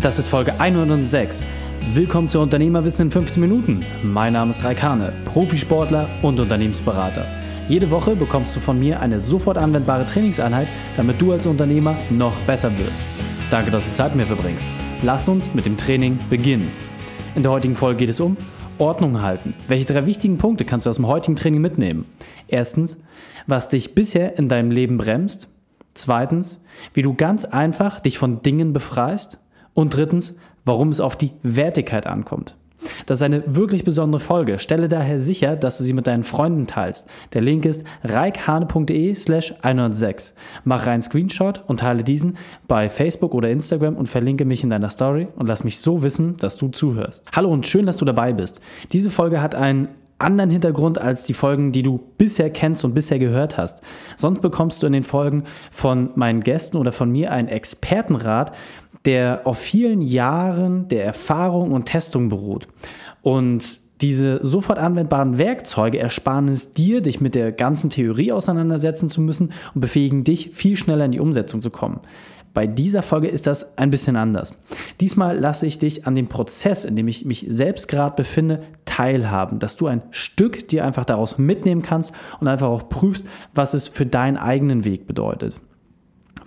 Das ist Folge 106. Willkommen zu Unternehmerwissen in 15 Minuten. Mein Name ist Raikane, Profisportler und Unternehmensberater. Jede Woche bekommst du von mir eine sofort anwendbare Trainingseinheit, damit du als Unternehmer noch besser wirst. Danke, dass du Zeit mit mir verbringst. Lass uns mit dem Training beginnen. In der heutigen Folge geht es um Ordnung halten. Welche drei wichtigen Punkte kannst du aus dem heutigen Training mitnehmen? Erstens, was dich bisher in deinem Leben bremst. Zweitens, wie du ganz einfach dich von Dingen befreist. Und drittens, warum es auf die Wertigkeit ankommt. Das ist eine wirklich besondere Folge. Stelle daher sicher, dass du sie mit deinen Freunden teilst. Der Link ist reikhane.de slash 106. Mach einen Screenshot und teile diesen bei Facebook oder Instagram und verlinke mich in deiner Story und lass mich so wissen, dass du zuhörst. Hallo und schön, dass du dabei bist. Diese Folge hat einen anderen Hintergrund als die Folgen, die du bisher kennst und bisher gehört hast. Sonst bekommst du in den Folgen von meinen Gästen oder von mir einen Expertenrat, der auf vielen Jahren der Erfahrung und Testung beruht. Und diese sofort anwendbaren Werkzeuge ersparen es dir, dich mit der ganzen Theorie auseinandersetzen zu müssen und befähigen dich, viel schneller in die Umsetzung zu kommen. Bei dieser Folge ist das ein bisschen anders. Diesmal lasse ich dich an dem Prozess, in dem ich mich selbst gerade befinde, teilhaben, dass du ein Stück dir einfach daraus mitnehmen kannst und einfach auch prüfst, was es für deinen eigenen Weg bedeutet.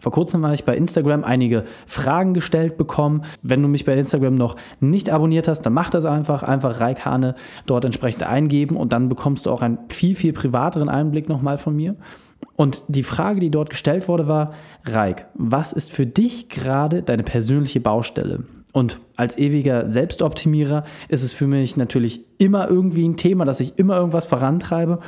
Vor kurzem habe ich bei Instagram einige Fragen gestellt bekommen. Wenn du mich bei Instagram noch nicht abonniert hast, dann mach das einfach. Einfach Reikane dort entsprechend eingeben und dann bekommst du auch einen viel, viel privateren Einblick nochmal von mir. Und die Frage, die dort gestellt wurde, war, Reik, was ist für dich gerade deine persönliche Baustelle? Und als ewiger Selbstoptimierer ist es für mich natürlich immer irgendwie ein Thema, dass ich immer irgendwas vorantreibe.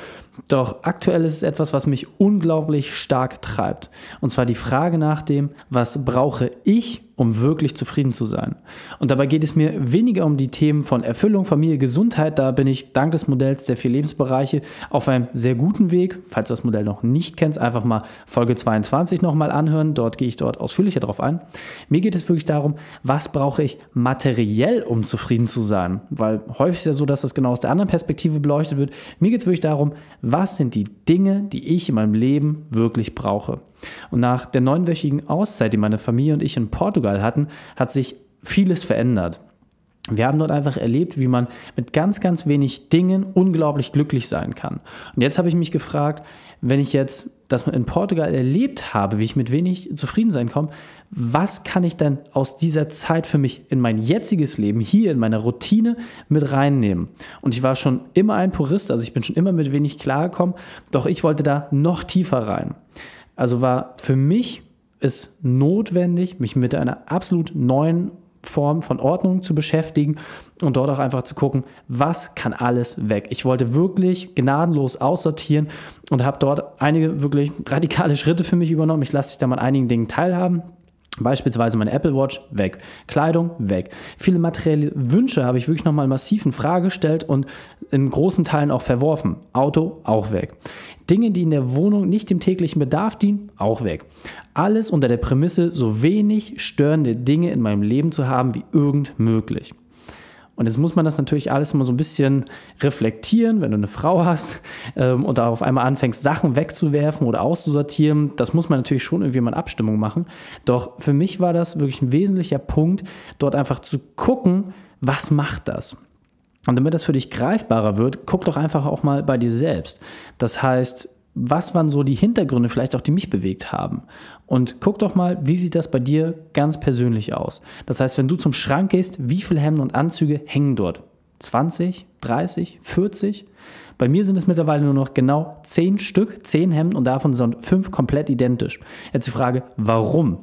Doch aktuell ist es etwas, was mich unglaublich stark treibt. Und zwar die Frage nach dem, was brauche ich, um wirklich zufrieden zu sein? Und dabei geht es mir weniger um die Themen von Erfüllung, Familie, Gesundheit. Da bin ich dank des Modells der vier Lebensbereiche auf einem sehr guten Weg. Falls du das Modell noch nicht kennst, einfach mal Folge 22 nochmal anhören. Dort gehe ich dort ausführlicher drauf ein. Mir geht es wirklich darum, was brauche ich materiell, um zufrieden zu sein? Weil häufig ist ja so, dass das genau aus der anderen Perspektive beleuchtet wird. Mir geht es wirklich darum, was sind die Dinge, die ich in meinem Leben wirklich brauche. Und nach der neunwöchigen Auszeit, die meine Familie und ich in Portugal hatten, hat sich vieles verändert. Wir haben dort einfach erlebt, wie man mit ganz, ganz wenig Dingen unglaublich glücklich sein kann. Und jetzt habe ich mich gefragt, wenn ich jetzt das in Portugal erlebt habe, wie ich mit wenig zufrieden sein komme, was kann ich denn aus dieser Zeit für mich in mein jetziges Leben hier in meine Routine mit reinnehmen? Und ich war schon immer ein Purist, also ich bin schon immer mit wenig klargekommen, doch ich wollte da noch tiefer rein. Also war für mich es notwendig, mich mit einer absolut neuen Form von Ordnung zu beschäftigen und dort auch einfach zu gucken, was kann alles weg. Ich wollte wirklich gnadenlos aussortieren und habe dort einige wirklich radikale Schritte für mich übernommen. Ich lasse dich da mal an einigen Dingen teilhaben. Beispielsweise meine Apple Watch weg, Kleidung weg. Viele materielle Wünsche habe ich wirklich nochmal massiv in Frage gestellt und in großen Teilen auch verworfen. Auto auch weg. Dinge, die in der Wohnung nicht dem täglichen Bedarf dienen, auch weg. Alles unter der Prämisse, so wenig störende Dinge in meinem Leben zu haben wie irgend möglich. Und jetzt muss man das natürlich alles immer so ein bisschen reflektieren, wenn du eine Frau hast ähm, und da auf einmal anfängst, Sachen wegzuwerfen oder auszusortieren. Das muss man natürlich schon irgendwie mal in Abstimmung machen. Doch für mich war das wirklich ein wesentlicher Punkt, dort einfach zu gucken, was macht das? Und damit das für dich greifbarer wird, guck doch einfach auch mal bei dir selbst. Das heißt, was waren so die Hintergründe vielleicht auch, die mich bewegt haben? Und guck doch mal, wie sieht das bei dir ganz persönlich aus? Das heißt, wenn du zum Schrank gehst, wie viele Hemden und Anzüge hängen dort? 20, 30, 40? Bei mir sind es mittlerweile nur noch genau 10 Stück, 10 Hemden und davon sind 5 komplett identisch. Jetzt die Frage, warum?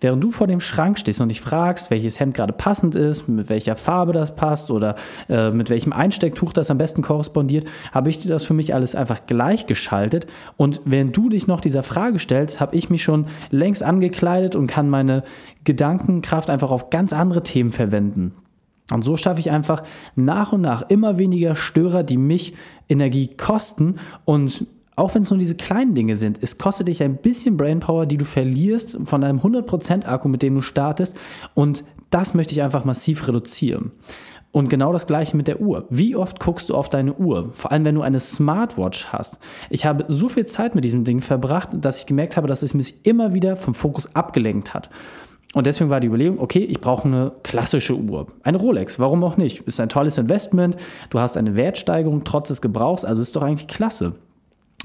Während du vor dem Schrank stehst und dich fragst, welches Hemd gerade passend ist, mit welcher Farbe das passt oder äh, mit welchem Einstecktuch das am besten korrespondiert, habe ich dir das für mich alles einfach gleichgeschaltet. Und während du dich noch dieser Frage stellst, habe ich mich schon längst angekleidet und kann meine Gedankenkraft einfach auf ganz andere Themen verwenden. Und so schaffe ich einfach nach und nach immer weniger Störer, die mich Energie kosten und auch wenn es nur diese kleinen Dinge sind, es kostet dich ein bisschen Brainpower, die du verlierst von deinem 100% Akku, mit dem du startest. Und das möchte ich einfach massiv reduzieren. Und genau das gleiche mit der Uhr. Wie oft guckst du auf deine Uhr? Vor allem, wenn du eine Smartwatch hast. Ich habe so viel Zeit mit diesem Ding verbracht, dass ich gemerkt habe, dass es mich immer wieder vom Fokus abgelenkt hat. Und deswegen war die Überlegung, okay, ich brauche eine klassische Uhr. Eine Rolex, warum auch nicht? Ist ein tolles Investment, du hast eine Wertsteigerung trotz des Gebrauchs, also ist doch eigentlich klasse.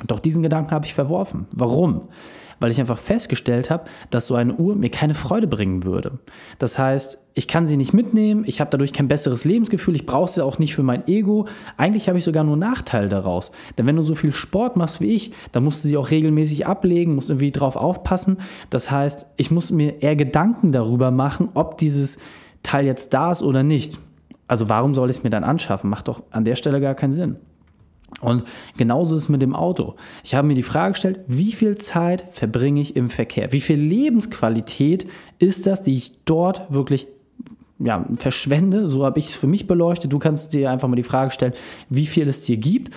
Doch diesen Gedanken habe ich verworfen. Warum? Weil ich einfach festgestellt habe, dass so eine Uhr mir keine Freude bringen würde. Das heißt, ich kann sie nicht mitnehmen, ich habe dadurch kein besseres Lebensgefühl, ich brauche sie auch nicht für mein Ego. Eigentlich habe ich sogar nur Nachteil daraus. Denn wenn du so viel Sport machst wie ich, dann musst du sie auch regelmäßig ablegen, musst irgendwie drauf aufpassen. Das heißt, ich muss mir eher Gedanken darüber machen, ob dieses Teil jetzt da ist oder nicht. Also warum soll ich es mir dann anschaffen? Macht doch an der Stelle gar keinen Sinn. Und genauso ist es mit dem Auto. Ich habe mir die Frage gestellt, wie viel Zeit verbringe ich im Verkehr? Wie viel Lebensqualität ist das, die ich dort wirklich ja, verschwende? So habe ich es für mich beleuchtet. Du kannst dir einfach mal die Frage stellen, wie viel es dir gibt.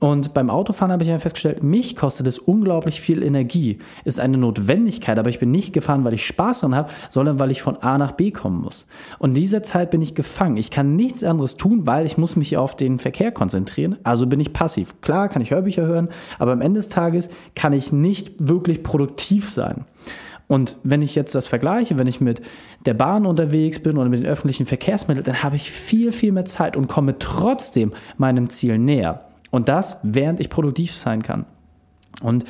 Und beim Autofahren habe ich einfach festgestellt, mich kostet es unglaublich viel Energie. Ist eine Notwendigkeit, aber ich bin nicht gefahren, weil ich Spaß dran habe, sondern weil ich von A nach B kommen muss. Und in dieser Zeit bin ich gefangen. Ich kann nichts anderes tun, weil ich muss mich auf den Verkehr konzentrieren. Also bin ich passiv. Klar kann ich Hörbücher hören, aber am Ende des Tages kann ich nicht wirklich produktiv sein. Und wenn ich jetzt das vergleiche, wenn ich mit der Bahn unterwegs bin oder mit den öffentlichen Verkehrsmitteln, dann habe ich viel, viel mehr Zeit und komme trotzdem meinem Ziel näher. Und das, während ich produktiv sein kann. Und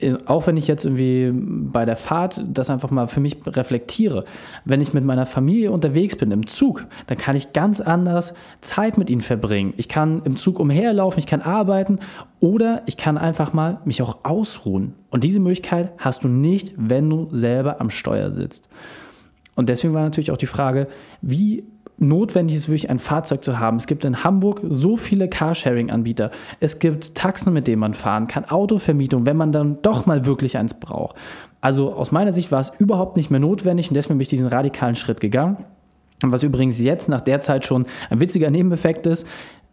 äh, auch wenn ich jetzt irgendwie bei der Fahrt das einfach mal für mich reflektiere, wenn ich mit meiner Familie unterwegs bin im Zug, dann kann ich ganz anders Zeit mit ihnen verbringen. Ich kann im Zug umherlaufen, ich kann arbeiten oder ich kann einfach mal mich auch ausruhen. Und diese Möglichkeit hast du nicht, wenn du selber am Steuer sitzt. Und deswegen war natürlich auch die Frage, wie notwendig ist, wirklich ein Fahrzeug zu haben. Es gibt in Hamburg so viele Carsharing-Anbieter. Es gibt Taxen, mit denen man fahren kann, Autovermietung, wenn man dann doch mal wirklich eins braucht. Also aus meiner Sicht war es überhaupt nicht mehr notwendig und deswegen bin ich diesen radikalen Schritt gegangen. Was übrigens jetzt nach der Zeit schon ein witziger Nebeneffekt ist,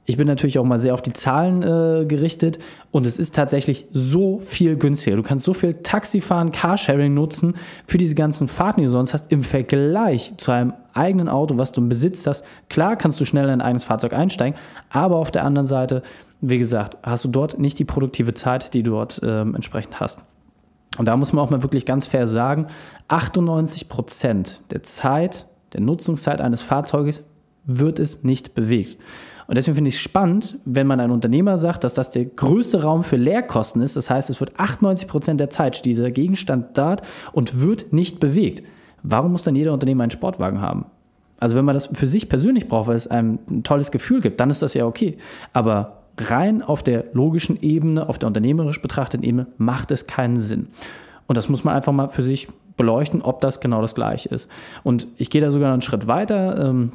ich bin natürlich auch mal sehr auf die Zahlen äh, gerichtet und es ist tatsächlich so viel günstiger. Du kannst so viel Taxifahren, Carsharing nutzen für diese ganzen Fahrten, die du sonst hast, im Vergleich zu einem eigenen Auto, was du im Besitz hast. Klar kannst du schnell in ein eigenes Fahrzeug einsteigen, aber auf der anderen Seite, wie gesagt, hast du dort nicht die produktive Zeit, die du dort ähm, entsprechend hast. Und da muss man auch mal wirklich ganz fair sagen, 98 Prozent der Zeit, der Nutzungszeit eines Fahrzeuges wird es nicht bewegt. Und deswegen finde ich es spannend, wenn man ein Unternehmer sagt, dass das der größte Raum für Leerkosten ist. Das heißt, es wird 98 Prozent der Zeit dieser Gegenstand da und wird nicht bewegt. Warum muss dann jeder Unternehmer einen Sportwagen haben? Also wenn man das für sich persönlich braucht, weil es einem ein tolles Gefühl gibt, dann ist das ja okay. Aber rein auf der logischen Ebene, auf der unternehmerisch betrachteten Ebene, macht es keinen Sinn. Und das muss man einfach mal für sich beleuchten, ob das genau das gleiche ist. Und ich gehe da sogar einen Schritt weiter. Ähm,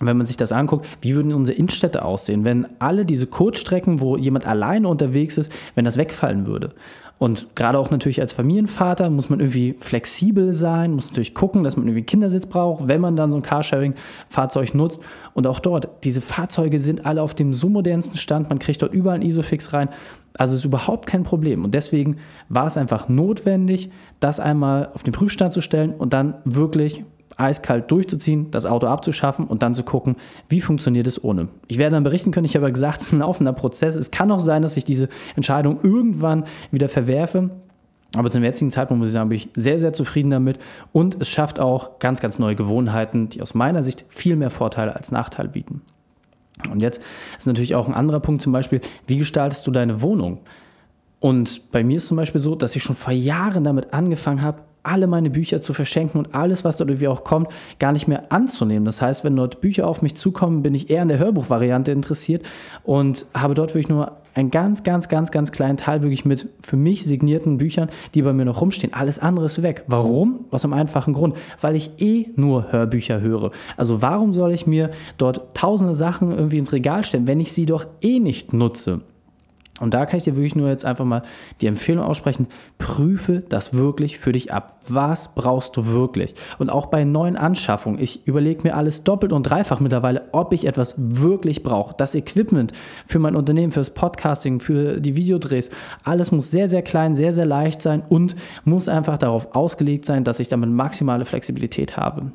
wenn man sich das anguckt, wie würden unsere Innenstädte aussehen, wenn alle diese Kurzstrecken, wo jemand alleine unterwegs ist, wenn das wegfallen würde. Und gerade auch natürlich als Familienvater muss man irgendwie flexibel sein, muss natürlich gucken, dass man irgendwie Kindersitz braucht, wenn man dann so ein Carsharing-Fahrzeug nutzt. Und auch dort, diese Fahrzeuge sind alle auf dem so modernsten Stand, man kriegt dort überall ein Isofix rein. Also ist überhaupt kein Problem. Und deswegen war es einfach notwendig, das einmal auf den Prüfstand zu stellen und dann wirklich eiskalt durchzuziehen, das Auto abzuschaffen und dann zu gucken, wie funktioniert es ohne. Ich werde dann berichten können, ich habe gesagt, es ist ein laufender Prozess. Es kann auch sein, dass ich diese Entscheidung irgendwann wieder verwerfe. Aber zum jetzigen Zeitpunkt muss ich sagen, bin ich sehr, sehr zufrieden damit und es schafft auch ganz, ganz neue Gewohnheiten, die aus meiner Sicht viel mehr Vorteile als Nachteile bieten. Und jetzt ist natürlich auch ein anderer Punkt, zum Beispiel, wie gestaltest du deine Wohnung? Und bei mir ist zum Beispiel so, dass ich schon vor Jahren damit angefangen habe, alle meine Bücher zu verschenken und alles, was dort irgendwie auch kommt, gar nicht mehr anzunehmen. Das heißt, wenn dort Bücher auf mich zukommen, bin ich eher in der Hörbuchvariante interessiert und habe dort wirklich nur einen ganz, ganz, ganz, ganz kleinen Teil wirklich mit für mich signierten Büchern, die bei mir noch rumstehen. Alles andere ist weg. Warum? Aus einem einfachen Grund, weil ich eh nur Hörbücher höre. Also warum soll ich mir dort tausende Sachen irgendwie ins Regal stellen, wenn ich sie doch eh nicht nutze? Und da kann ich dir wirklich nur jetzt einfach mal die Empfehlung aussprechen, prüfe das wirklich für dich ab. Was brauchst du wirklich? Und auch bei neuen Anschaffungen, ich überlege mir alles doppelt und dreifach mittlerweile, ob ich etwas wirklich brauche. Das Equipment für mein Unternehmen, fürs Podcasting, für die Videodrehs, alles muss sehr, sehr klein, sehr, sehr leicht sein und muss einfach darauf ausgelegt sein, dass ich damit maximale Flexibilität habe.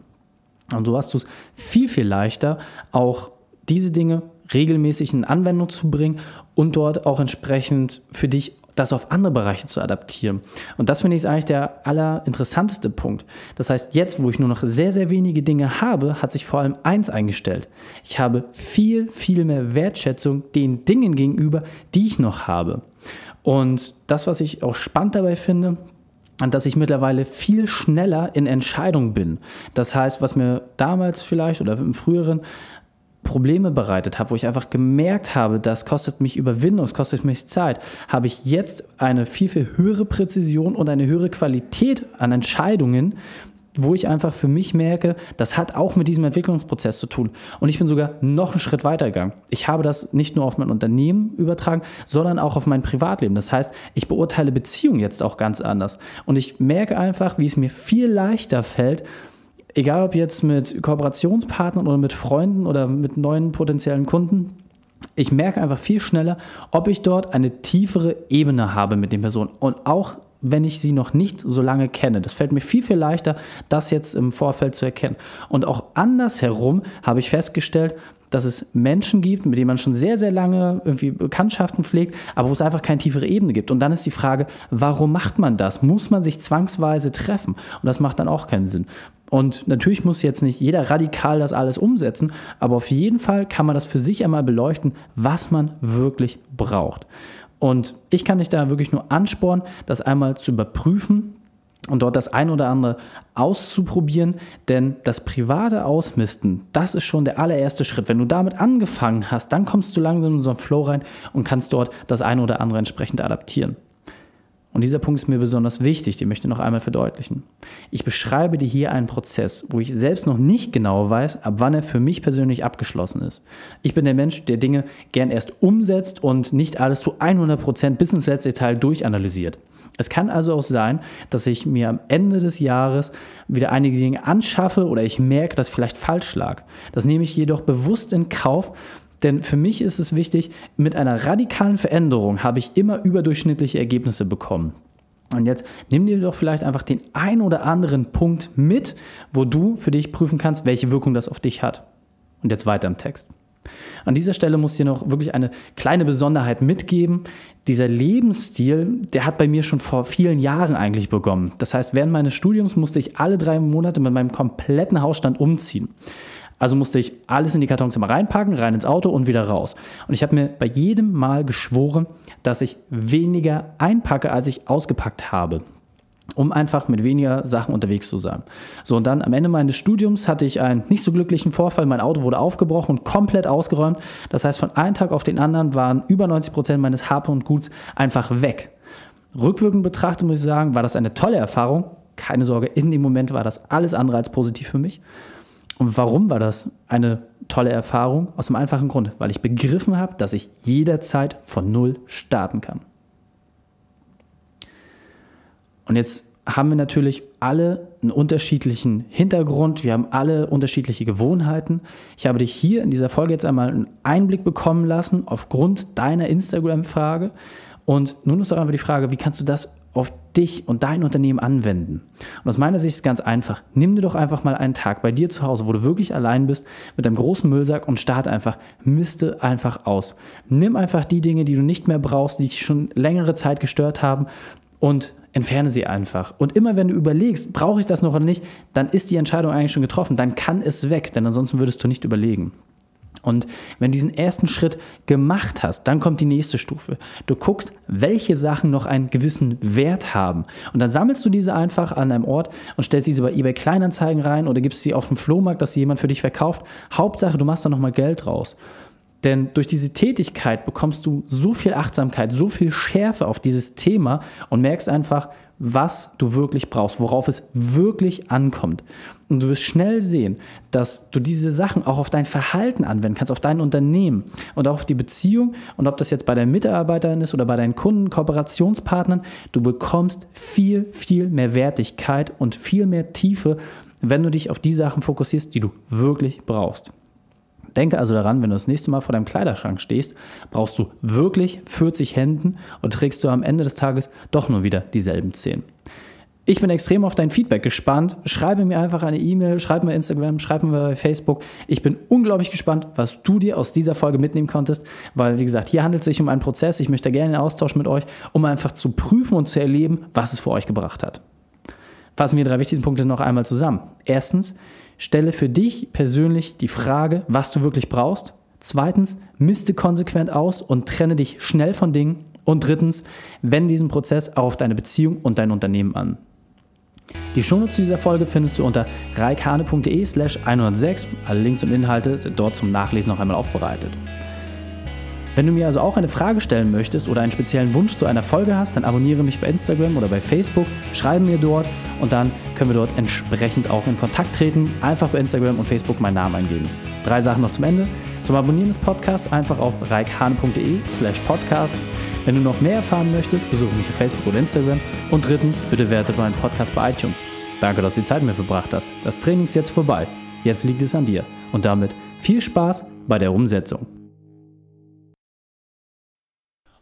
Und so hast du es viel, viel leichter, auch diese Dinge regelmäßig in Anwendung zu bringen und dort auch entsprechend für dich das auf andere Bereiche zu adaptieren. Und das finde ich eigentlich der allerinteressanteste Punkt. Das heißt, jetzt, wo ich nur noch sehr, sehr wenige Dinge habe, hat sich vor allem eins eingestellt. Ich habe viel, viel mehr Wertschätzung den Dingen gegenüber, die ich noch habe. Und das, was ich auch spannend dabei finde, dass ich mittlerweile viel schneller in Entscheidungen bin. Das heißt, was mir damals vielleicht oder im früheren Probleme bereitet habe, wo ich einfach gemerkt habe, das kostet mich Überwindung, es kostet mich Zeit, habe ich jetzt eine viel, viel höhere Präzision und eine höhere Qualität an Entscheidungen, wo ich einfach für mich merke, das hat auch mit diesem Entwicklungsprozess zu tun. Und ich bin sogar noch einen Schritt weiter gegangen. Ich habe das nicht nur auf mein Unternehmen übertragen, sondern auch auf mein Privatleben. Das heißt, ich beurteile Beziehungen jetzt auch ganz anders. Und ich merke einfach, wie es mir viel leichter fällt, egal ob jetzt mit Kooperationspartnern oder mit Freunden oder mit neuen potenziellen Kunden, ich merke einfach viel schneller, ob ich dort eine tiefere Ebene habe mit den Personen und auch wenn ich sie noch nicht so lange kenne. Das fällt mir viel, viel leichter, das jetzt im Vorfeld zu erkennen. Und auch andersherum habe ich festgestellt, dass es Menschen gibt, mit denen man schon sehr, sehr lange irgendwie Bekanntschaften pflegt, aber wo es einfach keine tiefere Ebene gibt. Und dann ist die Frage, warum macht man das? Muss man sich zwangsweise treffen? Und das macht dann auch keinen Sinn. Und natürlich muss jetzt nicht jeder radikal das alles umsetzen, aber auf jeden Fall kann man das für sich einmal beleuchten, was man wirklich braucht. Und ich kann dich da wirklich nur anspornen, das einmal zu überprüfen und dort das ein oder andere auszuprobieren, denn das private Ausmisten, das ist schon der allererste Schritt. Wenn du damit angefangen hast, dann kommst du langsam in so einen Flow rein und kannst dort das ein oder andere entsprechend adaptieren. Und dieser Punkt ist mir besonders wichtig, den möchte ich noch einmal verdeutlichen. Ich beschreibe dir hier einen Prozess, wo ich selbst noch nicht genau weiß, ab wann er für mich persönlich abgeschlossen ist. Ich bin der Mensch, der Dinge gern erst umsetzt und nicht alles zu 100% bis ins letzte Detail durchanalysiert. Es kann also auch sein, dass ich mir am Ende des Jahres wieder einige Dinge anschaffe oder ich merke, dass ich vielleicht falsch lag. Das nehme ich jedoch bewusst in Kauf, denn für mich ist es wichtig, mit einer radikalen Veränderung habe ich immer überdurchschnittliche Ergebnisse bekommen. Und jetzt nimm dir doch vielleicht einfach den ein oder anderen Punkt mit, wo du für dich prüfen kannst, welche Wirkung das auf dich hat. Und jetzt weiter im Text. An dieser Stelle muss ich dir noch wirklich eine kleine Besonderheit mitgeben. Dieser Lebensstil, der hat bei mir schon vor vielen Jahren eigentlich begonnen. Das heißt, während meines Studiums musste ich alle drei Monate mit meinem kompletten Hausstand umziehen. Also musste ich alles in die Kartons immer reinpacken, rein ins Auto und wieder raus. Und ich habe mir bei jedem Mal geschworen, dass ich weniger einpacke, als ich ausgepackt habe um einfach mit weniger Sachen unterwegs zu sein. So, und dann am Ende meines Studiums hatte ich einen nicht so glücklichen Vorfall. Mein Auto wurde aufgebrochen und komplett ausgeräumt. Das heißt, von einem Tag auf den anderen waren über 90 Prozent meines Hab und Guts einfach weg. Rückwirkend betrachtet muss ich sagen, war das eine tolle Erfahrung. Keine Sorge, in dem Moment war das alles andere als positiv für mich. Und warum war das eine tolle Erfahrung? Aus dem einfachen Grund, weil ich begriffen habe, dass ich jederzeit von Null starten kann. Und jetzt haben wir natürlich alle einen unterschiedlichen Hintergrund, wir haben alle unterschiedliche Gewohnheiten. Ich habe dich hier in dieser Folge jetzt einmal einen Einblick bekommen lassen aufgrund deiner Instagram-Frage. Und nun ist doch einfach die Frage, wie kannst du das auf dich und dein Unternehmen anwenden. Und aus meiner Sicht ist es ganz einfach. Nimm dir doch einfach mal einen Tag bei dir zu Hause, wo du wirklich allein bist, mit einem großen Müllsack und starte einfach, miste einfach aus. Nimm einfach die Dinge, die du nicht mehr brauchst, die dich schon längere Zeit gestört haben und entferne sie einfach. Und immer wenn du überlegst, brauche ich das noch oder nicht, dann ist die Entscheidung eigentlich schon getroffen. Dann kann es weg, denn ansonsten würdest du nicht überlegen. Und wenn du diesen ersten Schritt gemacht hast, dann kommt die nächste Stufe. Du guckst, welche Sachen noch einen gewissen Wert haben. Und dann sammelst du diese einfach an einem Ort und stellst diese bei eBay Kleinanzeigen rein oder gibst sie auf dem Flohmarkt, dass sie jemand für dich verkauft. Hauptsache, du machst da nochmal Geld raus. Denn durch diese Tätigkeit bekommst du so viel Achtsamkeit, so viel Schärfe auf dieses Thema und merkst einfach, was du wirklich brauchst, worauf es wirklich ankommt. Und du wirst schnell sehen, dass du diese Sachen auch auf dein Verhalten anwenden kannst, auf dein Unternehmen und auch auf die Beziehung. Und ob das jetzt bei deinen Mitarbeitern ist oder bei deinen Kunden, Kooperationspartnern, du bekommst viel, viel mehr Wertigkeit und viel mehr Tiefe, wenn du dich auf die Sachen fokussierst, die du wirklich brauchst. Denke also daran, wenn du das nächste Mal vor deinem Kleiderschrank stehst, brauchst du wirklich 40 Händen und trägst du am Ende des Tages doch nur wieder dieselben 10. Ich bin extrem auf dein Feedback gespannt. Schreibe mir einfach eine E-Mail, schreib mir Instagram, schreib mir bei Facebook. Ich bin unglaublich gespannt, was du dir aus dieser Folge mitnehmen konntest, weil, wie gesagt, hier handelt es sich um einen Prozess. Ich möchte gerne in Austausch mit euch, um einfach zu prüfen und zu erleben, was es für euch gebracht hat. Fassen wir drei wichtigsten Punkte noch einmal zusammen. Erstens, stelle für dich persönlich die Frage, was du wirklich brauchst. Zweitens, misste konsequent aus und trenne dich schnell von Dingen. Und drittens, wende diesen Prozess auch auf deine Beziehung und dein Unternehmen an. Die Shownotes dieser Folge findest du unter reikane.de slash 106. Alle Links und Inhalte sind dort zum Nachlesen noch einmal aufbereitet. Wenn du mir also auch eine Frage stellen möchtest oder einen speziellen Wunsch zu einer Folge hast, dann abonniere mich bei Instagram oder bei Facebook, schreibe mir dort und dann können wir dort entsprechend auch in Kontakt treten. Einfach bei Instagram und Facebook meinen Namen eingeben. Drei Sachen noch zum Ende. Zum Abonnieren des Podcasts einfach auf reikhane.de slash podcast wenn du noch mehr erfahren möchtest, besuche mich auf Facebook oder Instagram. Und drittens, bitte werte meinen Podcast bei iTunes. Danke, dass du die Zeit mit mir verbracht hast. Das Training ist jetzt vorbei. Jetzt liegt es an dir. Und damit viel Spaß bei der Umsetzung.